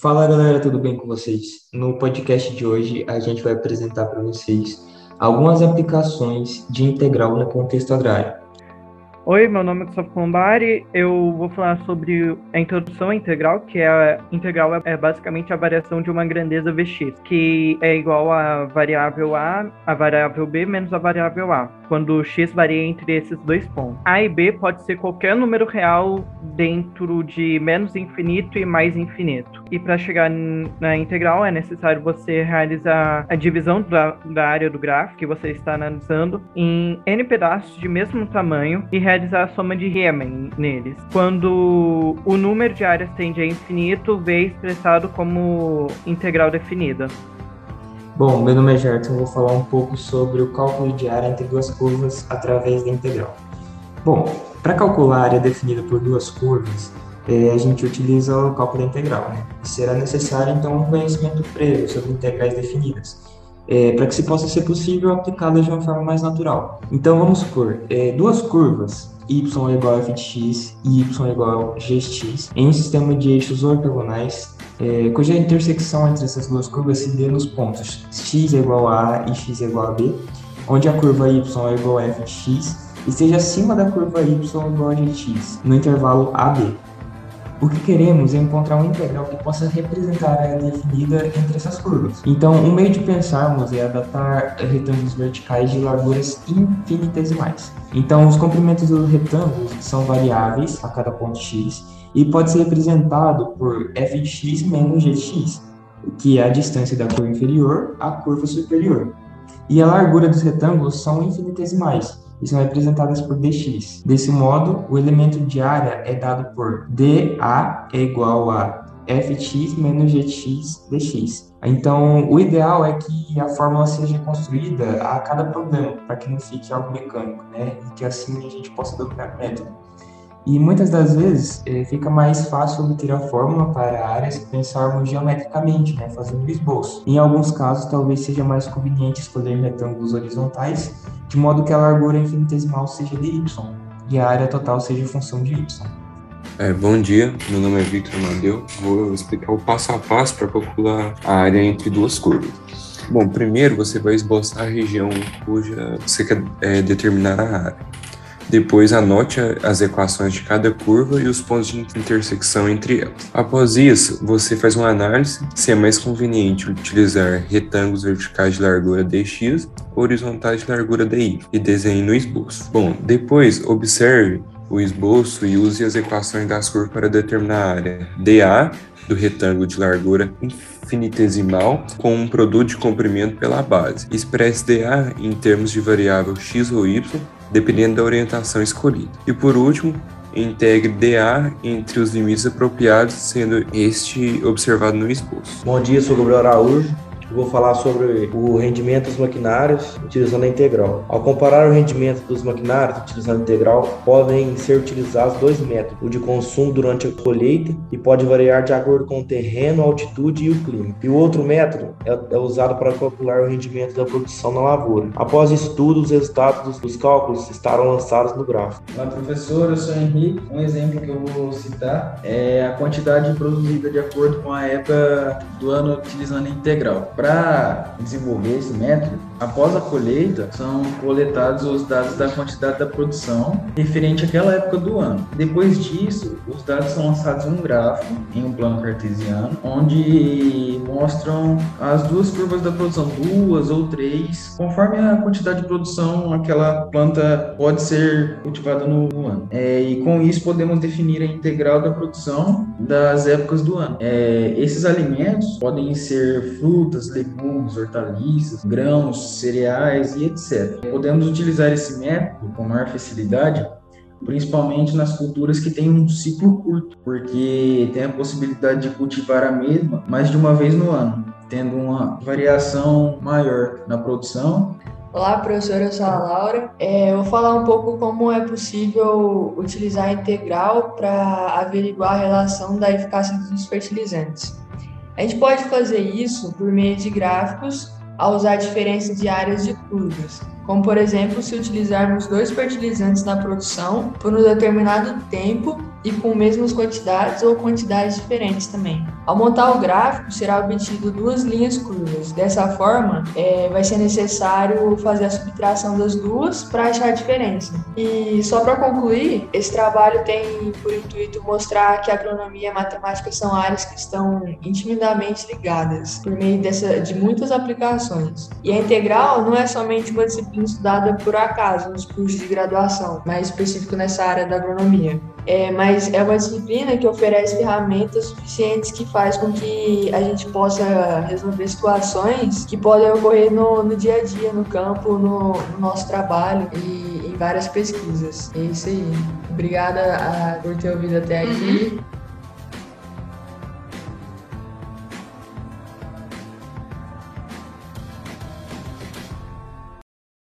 Fala galera, tudo bem com vocês? No podcast de hoje a gente vai apresentar para vocês algumas aplicações de integral no contexto agrário. Oi, meu nome é Gustavo Colombari. Eu vou falar sobre a introdução à integral, que é a integral é basicamente a variação de uma grandeza Vx, que é igual a variável a, a variável b menos a variável a, quando x varia entre esses dois pontos. A e b pode ser qualquer número real dentro de menos infinito e mais infinito. E para chegar na integral é necessário você realizar a divisão da, da área do gráfico que você está analisando em n pedaços de mesmo tamanho e realizar realizar a soma de Riemann neles. Quando o número de áreas tende a infinito, V é expressado como integral definida. Bom, meu nome é Gerton, vou falar um pouco sobre o cálculo de área entre duas curvas através da integral. Bom, para calcular a área definida por duas curvas, é, a gente utiliza o cálculo da integral. Né? Será necessário, então, um conhecimento prévio sobre integrais definidas, é, para que se possa ser possível aplicá-las de uma forma mais natural. Então, vamos supor, é, duas curvas, y igual a f de x e y igual a gx, em um sistema de eixos ortogonais, é, cuja intersecção entre essas duas curvas se dê nos pontos x igual a a e x igual a b, onde a curva y é igual a f de x e seja acima da curva y igual a gx, no intervalo AB. O que queremos é encontrar um integral que possa representar a área definida entre essas curvas. Então, um meio de pensarmos é adaptar retângulos verticais de larguras infinitesimais. Então, os comprimentos dos retângulos são variáveis a cada ponto x e pode ser representado por f de x menos g de x, que é a distância da curva inferior à curva superior. E a largura dos retângulos são infinitesimais, e são representadas por dx. Desse modo, o elemento de área é dado por dA é igual a fx menos gx dx. Então, o ideal é que a fórmula seja construída a cada problema, para que não fique algo mecânico, né? E que assim a gente possa dominar o método. E muitas das vezes é, fica mais fácil obter a fórmula para a área se pensarmos geometricamente, né, fazendo o esboço. Em alguns casos, talvez seja mais conveniente escolher retângulos horizontais, de modo que a largura infinitesimal seja de y e a área total seja função de y. É, bom dia, meu nome é Victor Madeu. Vou explicar o passo a passo para calcular a área entre duas curvas. Bom, primeiro você vai esboçar a região cuja você quer é, determinar a área. Depois anote as equações de cada curva e os pontos de intersecção entre elas. Após isso, você faz uma análise se é mais conveniente utilizar retângulos verticais de largura dx ou horizontais de largura dy e desenhe no esboço. Bom, depois observe o esboço e use as equações das curvas para determinar a área dA do retângulo de largura infinitesimal com um produto de comprimento pela base. Expresse dA em termos de variável x ou y dependendo da orientação escolhida. E por último, integre DA entre os limites apropriados, sendo este observado no esboço. Bom dia, sou Gabriel Araújo eu vou falar sobre o rendimento dos maquinários utilizando a integral. Ao comparar o rendimento dos maquinários utilizando a integral, podem ser utilizados dois métodos: o de consumo durante a colheita, e pode variar de acordo com o terreno, a altitude e o clima. E o outro método é, é usado para calcular o rendimento da produção na lavoura. Após estudo, os resultados dos, cálculos estarão lançados no gráfico. Olá, professor, eu sou Henrique. Um exemplo que eu vou citar é a quantidade produzida de acordo com a época do ano utilizando a integral para desenvolver esse método, após a colheita, são coletados os dados da quantidade da produção referente àquela época do ano. Depois disso, os dados são lançados em um gráfico, em um plano cartesiano, onde mostram as duas curvas da produção, duas ou três, conforme a quantidade de produção aquela planta pode ser cultivada no, ano. É, e com isso podemos definir a integral da produção das épocas do ano. É, esses alimentos podem ser frutas, legumes, hortaliças, grãos, cereais e etc. Podemos utilizar esse método com maior facilidade principalmente nas culturas que têm um ciclo curto, porque tem a possibilidade de cultivar a mesma mais de uma vez no ano, tendo uma variação maior na produção. Olá, professora, eu sou a Laura. É, eu vou falar um pouco como é possível utilizar a integral para averiguar a relação da eficácia dos fertilizantes. A gente pode fazer isso por meio de gráficos ao usar a diferença de áreas de curvas, como por exemplo se utilizarmos dois fertilizantes na produção por um determinado tempo e com mesmas quantidades ou quantidades diferentes também. Ao montar o gráfico, será obtido duas linhas curvas. Dessa forma, é, vai ser necessário fazer a subtração das duas para achar a diferença. E só para concluir, esse trabalho tem por intuito mostrar que agronomia e matemática são áreas que estão intimamente ligadas por meio dessa, de muitas aplicações. E a integral não é somente uma disciplina estudada por acaso nos cursos de graduação, mais específico nessa área da agronomia. É, mas é uma disciplina que oferece ferramentas suficientes que faz com que a gente possa resolver situações que podem ocorrer no, no dia a dia, no campo, no, no nosso trabalho e em várias pesquisas. É isso aí. Obrigada a, por ter ouvido até aqui. Uhum.